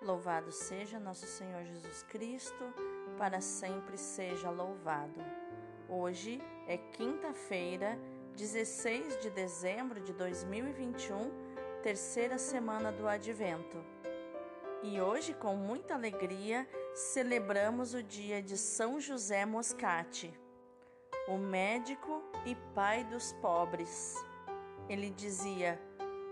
Louvado seja nosso Senhor Jesus Cristo, para sempre seja louvado. Hoje é quinta-feira, 16 de dezembro de 2021, terceira semana do Advento. E hoje, com muita alegria, celebramos o dia de São José Moscati, o médico e pai dos pobres. Ele dizia: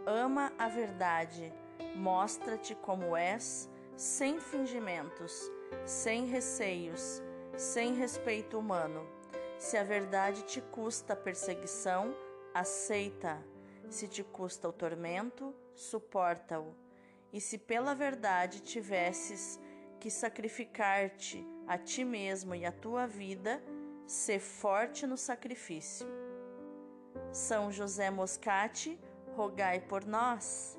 Ama a verdade Mostra-te como és, sem fingimentos, sem receios, sem respeito humano. Se a verdade te custa perseguição, aceita. Se te custa o tormento, suporta-o. E se pela verdade tivesses que sacrificar-te a ti mesmo e a tua vida, sê forte no sacrifício. São José Moscati, rogai por nós.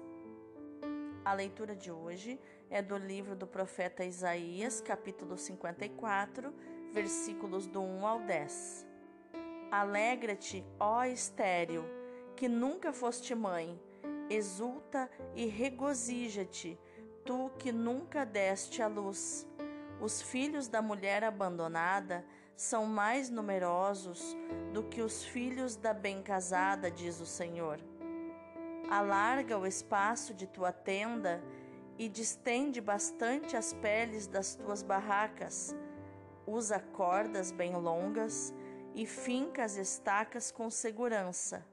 A leitura de hoje é do livro do profeta Isaías, capítulo 54, versículos do 1 ao 10. Alegra-te, ó estéril, que nunca foste mãe, exulta e regozija-te, tu que nunca deste à luz. Os filhos da mulher abandonada são mais numerosos do que os filhos da bem casada, diz o Senhor. Alarga o espaço de tua tenda e distende bastante as peles das tuas barracas. Usa cordas bem longas e finca as estacas com segurança.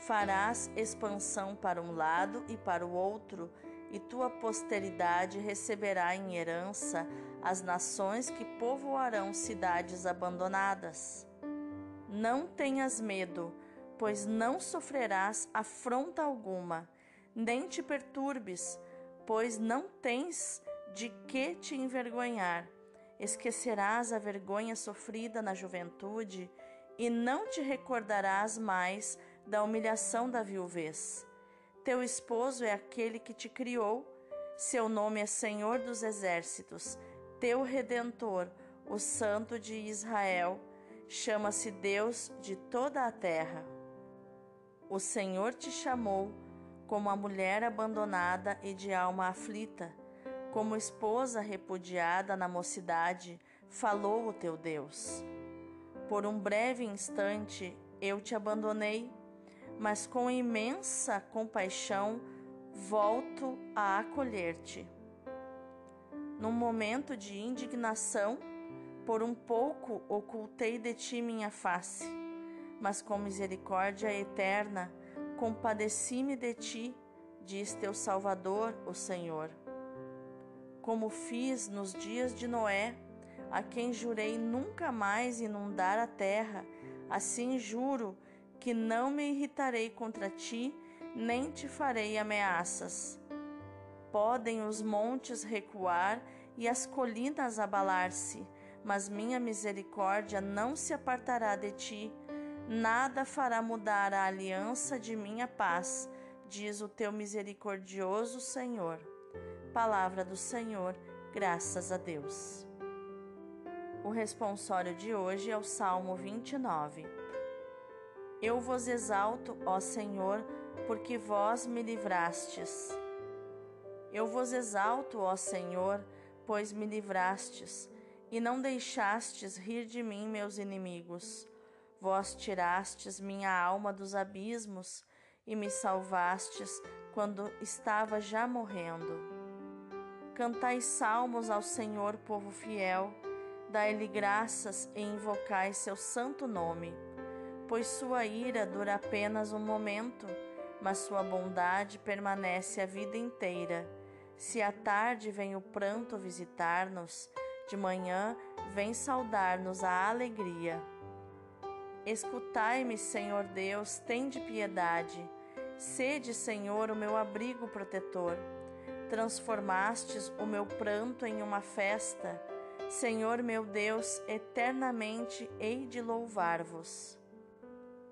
Farás expansão para um lado e para o outro, e tua posteridade receberá em herança as nações que povoarão cidades abandonadas. Não tenhas medo pois não sofrerás afronta alguma, nem te perturbes, pois não tens de que te envergonhar. Esquecerás a vergonha sofrida na juventude e não te recordarás mais da humilhação da viuvez. Teu esposo é aquele que te criou, seu nome é Senhor dos Exércitos, teu redentor, o Santo de Israel, chama-se Deus de toda a terra. O Senhor te chamou como a mulher abandonada e de alma aflita, como esposa repudiada na mocidade, falou o teu Deus. Por um breve instante eu te abandonei, mas com imensa compaixão volto a acolher-te. Num momento de indignação, por um pouco ocultei de ti minha face mas com misericórdia eterna, compadeci-me de ti, diz teu Salvador, o Senhor. Como fiz nos dias de Noé, a quem jurei nunca mais inundar a terra, assim juro que não me irritarei contra ti, nem te farei ameaças. Podem os montes recuar e as colinas abalar-se, mas minha misericórdia não se apartará de ti Nada fará mudar a aliança de minha paz, diz o teu misericordioso Senhor. Palavra do Senhor, graças a Deus. O responsório de hoje é o Salmo 29. Eu vos exalto, ó Senhor, porque vós me livrastes. Eu vos exalto, ó Senhor, pois me livrastes, e não deixastes rir de mim meus inimigos. Vós tirastes minha alma dos abismos e me salvastes quando estava já morrendo. Cantai salmos ao Senhor, povo fiel, dai-lhe graças e invocai seu santo nome, pois sua ira dura apenas um momento, mas sua bondade permanece a vida inteira. Se à tarde vem o pranto visitar-nos, de manhã vem saudar-nos a alegria. Escutai-me, Senhor Deus, tende piedade. Sede, Senhor, o meu abrigo protetor. Transformastes o meu pranto em uma festa. Senhor meu Deus, eternamente hei de louvar-vos.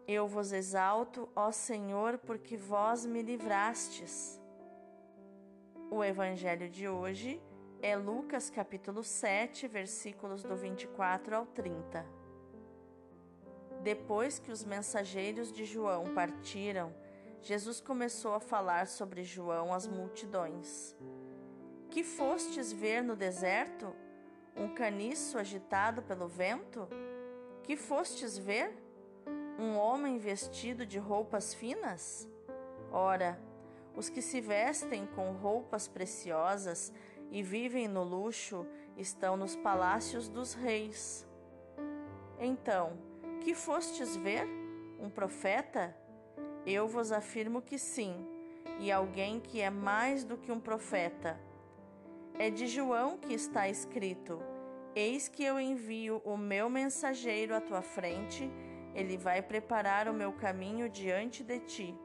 Eu vos exalto, ó Senhor, porque vós me livrastes. O evangelho de hoje é Lucas capítulo 7, versículos do 24 ao 30. Depois que os mensageiros de João partiram, Jesus começou a falar sobre João às multidões. Que fostes ver no deserto? Um caniço agitado pelo vento? Que fostes ver? Um homem vestido de roupas finas? Ora, os que se vestem com roupas preciosas e vivem no luxo estão nos palácios dos reis. Então, que fostes ver? Um profeta? Eu vos afirmo que sim, e alguém que é mais do que um profeta. É de João que está escrito: Eis que eu envio o meu mensageiro à tua frente, ele vai preparar o meu caminho diante de ti.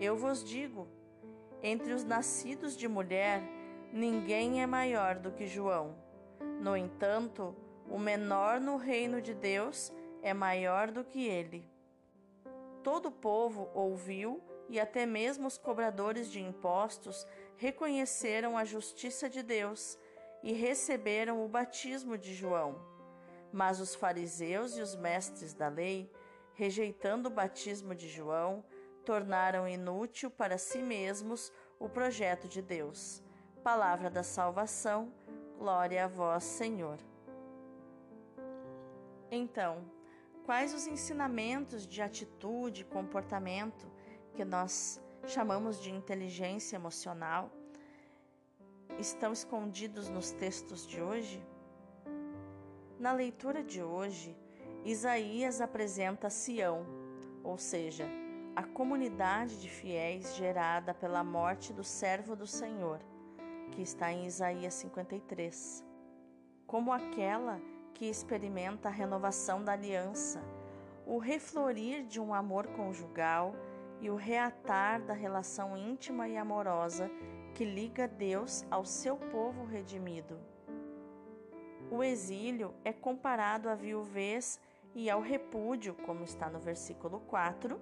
Eu vos digo: entre os nascidos de mulher, ninguém é maior do que João. No entanto, o menor no reino de Deus é maior do que ele. Todo o povo ouviu e até mesmo os cobradores de impostos reconheceram a justiça de Deus e receberam o batismo de João. Mas os fariseus e os mestres da lei, rejeitando o batismo de João, tornaram inútil para si mesmos o projeto de Deus. Palavra da salvação, glória a vós, Senhor. Então, quais os ensinamentos de atitude, comportamento que nós chamamos de inteligência emocional, estão escondidos nos textos de hoje? Na leitura de hoje, Isaías apresenta Sião, ou seja, a comunidade de fiéis gerada pela morte do servo do Senhor, que está em Isaías 53, como aquela que experimenta a renovação da aliança, o reflorir de um amor conjugal e o reatar da relação íntima e amorosa que liga Deus ao seu povo redimido. O exílio é comparado à viuvez e ao repúdio, como está no versículo 4,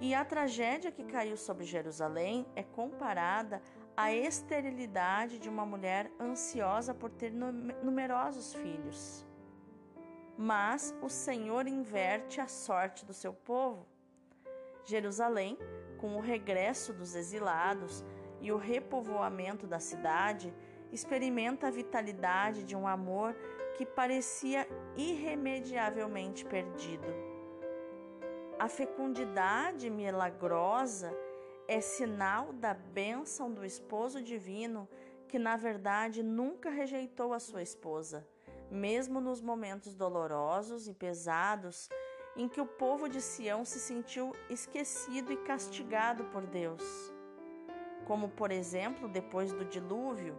e a tragédia que caiu sobre Jerusalém é comparada à esterilidade de uma mulher ansiosa por ter numerosos filhos. Mas o Senhor inverte a sorte do seu povo Jerusalém, com o regresso dos exilados e o repovoamento da cidade, experimenta a vitalidade de um amor que parecia irremediavelmente perdido. A fecundidade milagrosa é sinal da bênção do esposo divino que, na verdade, nunca rejeitou a sua esposa, mesmo nos momentos dolorosos e pesados em que o povo de Sião se sentiu esquecido e castigado por Deus. Como, por exemplo, depois do dilúvio,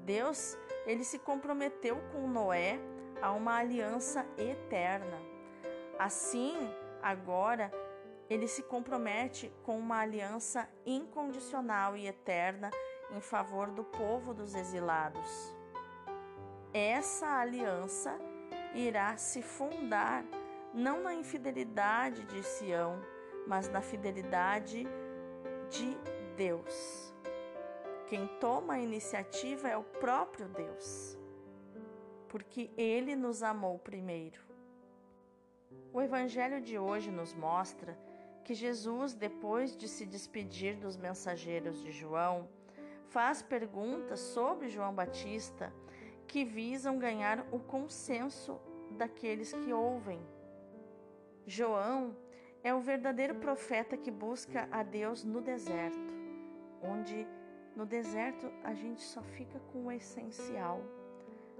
Deus, ele se comprometeu com Noé a uma aliança eterna. Assim, agora, ele se compromete com uma aliança incondicional e eterna em favor do povo dos exilados. Essa aliança irá se fundar não na infidelidade de Sião, mas na fidelidade de Deus. Quem toma a iniciativa é o próprio Deus, porque Ele nos amou primeiro. O Evangelho de hoje nos mostra que Jesus, depois de se despedir dos mensageiros de João, faz perguntas sobre João Batista que visam ganhar o consenso daqueles que ouvem. João é o verdadeiro profeta que busca a Deus no deserto, onde no deserto a gente só fica com o essencial.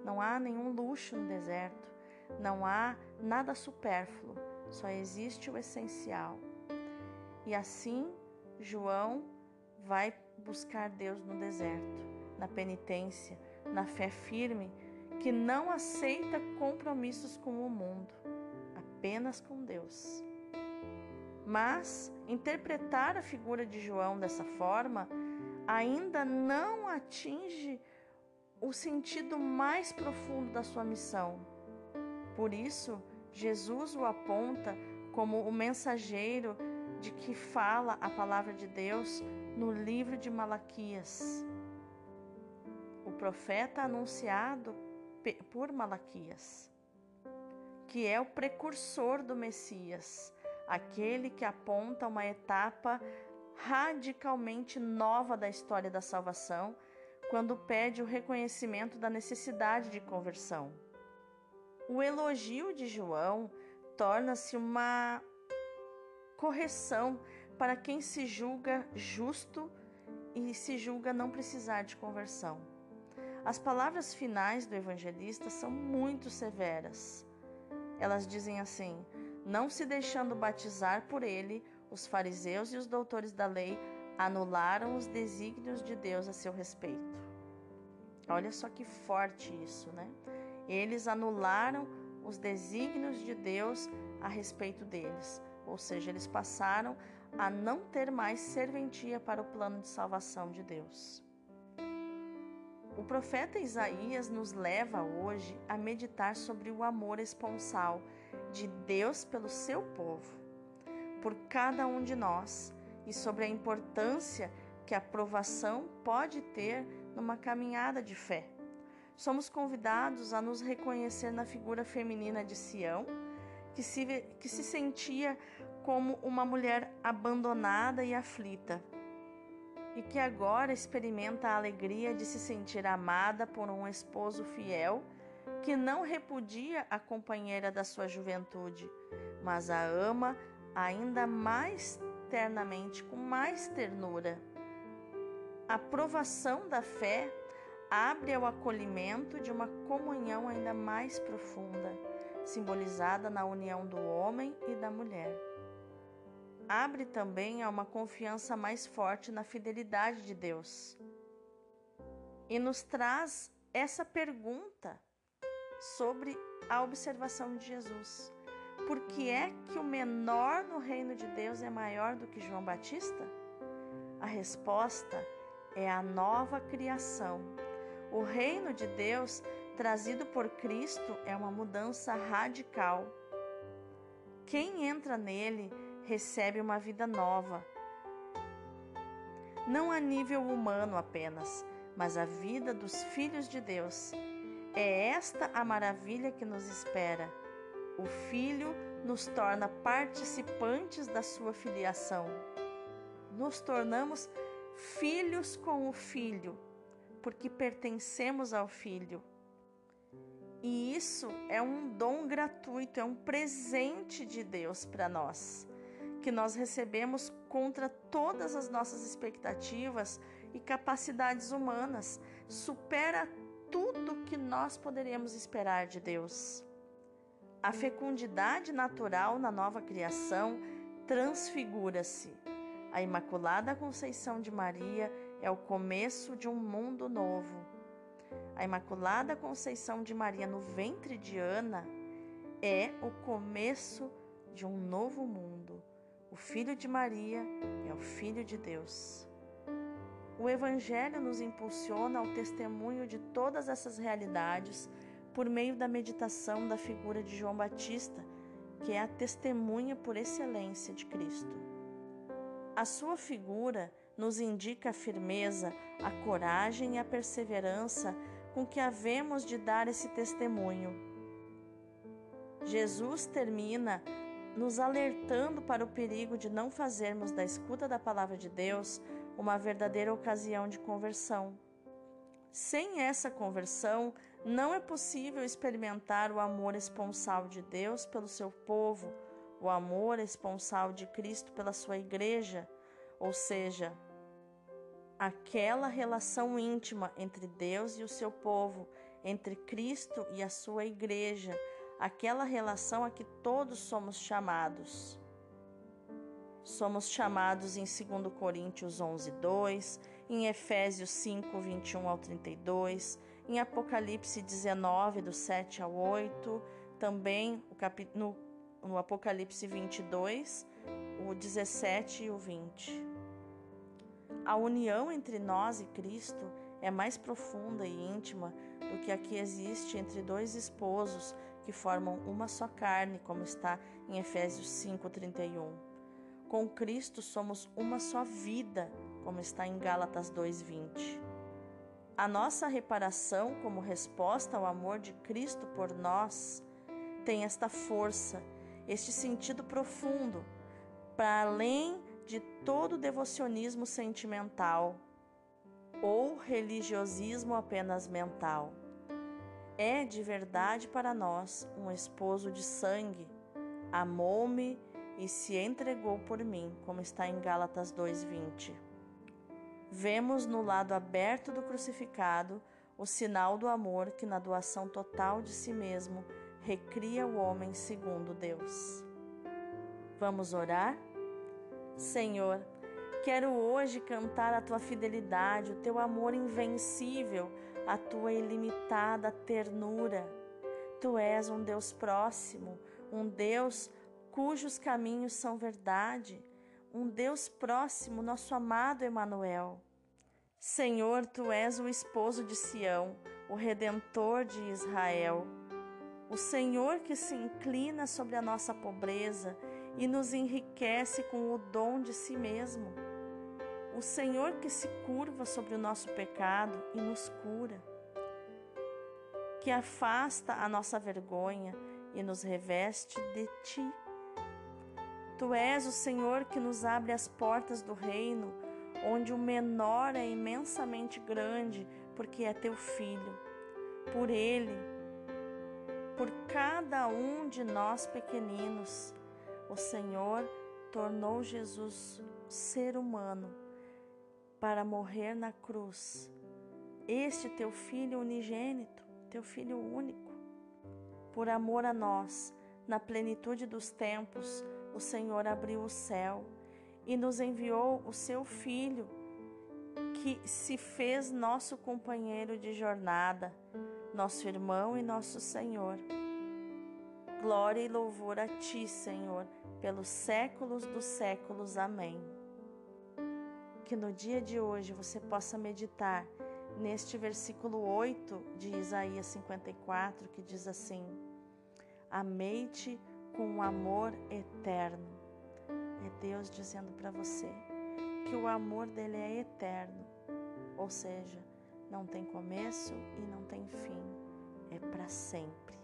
Não há nenhum luxo no deserto, não há nada supérfluo, só existe o essencial. E assim, João vai buscar Deus no deserto, na penitência, na fé firme, que não aceita compromissos com o mundo apenas com Deus. Mas interpretar a figura de João dessa forma ainda não atinge o sentido mais profundo da sua missão. Por isso, Jesus o aponta como o mensageiro de que fala a palavra de Deus no livro de Malaquias. O profeta anunciado por Malaquias que é o precursor do Messias, aquele que aponta uma etapa radicalmente nova da história da salvação, quando pede o reconhecimento da necessidade de conversão. O elogio de João torna-se uma correção para quem se julga justo e se julga não precisar de conversão. As palavras finais do evangelista são muito severas. Elas dizem assim: Não se deixando batizar por ele, os fariseus e os doutores da lei anularam os desígnios de Deus a seu respeito. Olha só que forte isso, né? Eles anularam os desígnios de Deus a respeito deles, ou seja, eles passaram a não ter mais serventia para o plano de salvação de Deus. O profeta Isaías nos leva hoje a meditar sobre o amor esponsal de Deus pelo seu povo, por cada um de nós, e sobre a importância que a provação pode ter numa caminhada de fé. Somos convidados a nos reconhecer na figura feminina de Sião, que se, que se sentia como uma mulher abandonada e aflita, e que agora experimenta a alegria de se sentir amada por um esposo fiel que não repudia a companheira da sua juventude, mas a ama ainda mais ternamente, com mais ternura. A provação da fé abre ao acolhimento de uma comunhão ainda mais profunda, simbolizada na união do homem e da mulher. Abre também a uma confiança mais forte na fidelidade de Deus. E nos traz essa pergunta sobre a observação de Jesus. Por que é que o menor no reino de Deus é maior do que João Batista? A resposta é a nova criação. O reino de Deus trazido por Cristo é uma mudança radical. Quem entra nele recebe uma vida nova. Não a nível humano apenas, mas a vida dos filhos de Deus. É esta a maravilha que nos espera. O Filho nos torna participantes da sua filiação. Nos tornamos filhos com o Filho, porque pertencemos ao Filho. E isso é um dom gratuito, é um presente de Deus para nós, que nós recebemos contra todas as nossas expectativas e capacidades humanas, supera tudo que nós poderíamos esperar de Deus. A fecundidade natural na nova criação transfigura-se a Imaculada Conceição de Maria é o começo de um mundo novo. A Imaculada Conceição de Maria no ventre de Ana é o começo de um novo mundo. O Filho de Maria é o Filho de Deus. O Evangelho nos impulsiona ao testemunho de todas essas realidades por meio da meditação da figura de João Batista, que é a testemunha por excelência de Cristo. A sua figura nos indica a firmeza, a coragem e a perseverança com que havemos de dar esse testemunho. Jesus termina nos alertando para o perigo de não fazermos da escuta da palavra de Deus uma verdadeira ocasião de conversão. Sem essa conversão, não é possível experimentar o amor esponsal de Deus pelo seu povo o amor esponsal de Cristo pela sua igreja, ou seja, aquela relação íntima entre Deus e o seu povo, entre Cristo e a sua igreja, aquela relação a que todos somos chamados. Somos chamados em 2 Coríntios 11, 2, em Efésios 5, 21 ao 32, em Apocalipse 19, do 7 ao 8, também no no Apocalipse 22, o 17 e o 20. A união entre nós e Cristo é mais profunda e íntima do que a que existe entre dois esposos que formam uma só carne, como está em Efésios 5:31. Com Cristo somos uma só vida, como está em Gálatas 2:20. A nossa reparação como resposta ao amor de Cristo por nós tem esta força este sentido profundo, para além de todo devocionismo sentimental. ou religiosismo apenas mental. É de verdade para nós um esposo de sangue. Amou-me e se entregou por mim, como está em Gálatas 2:20. Vemos no lado aberto do crucificado o sinal do amor que na doação total de si mesmo recria o homem segundo Deus. Vamos orar? Senhor, quero hoje cantar a tua fidelidade, o teu amor invencível, a tua ilimitada ternura. Tu és um Deus próximo, um Deus cujos caminhos são verdade, um Deus próximo, nosso amado Emanuel. Senhor, tu és o esposo de Sião, o redentor de Israel. O Senhor que se inclina sobre a nossa pobreza e nos enriquece com o dom de si mesmo. O Senhor que se curva sobre o nosso pecado e nos cura. Que afasta a nossa vergonha e nos reveste de ti Tu és o Senhor que nos abre as portas do reino, onde o menor é imensamente grande, porque é teu filho. Por ele, por cada um de nós pequeninos, o Senhor tornou Jesus ser humano para morrer na cruz. Este teu filho unigênito, teu filho único, por amor a nós, na plenitude dos tempos, o Senhor abriu o céu e nos enviou o seu Filho, que se fez nosso companheiro de jornada, nosso irmão e nosso Senhor. Glória e louvor a Ti, Senhor, pelos séculos dos séculos. Amém. Que no dia de hoje você possa meditar neste versículo 8 de Isaías 54, que diz assim: Amei-te com um amor eterno. É Deus dizendo para você que o amor dele é eterno, ou seja, não tem começo e não tem fim, é para sempre.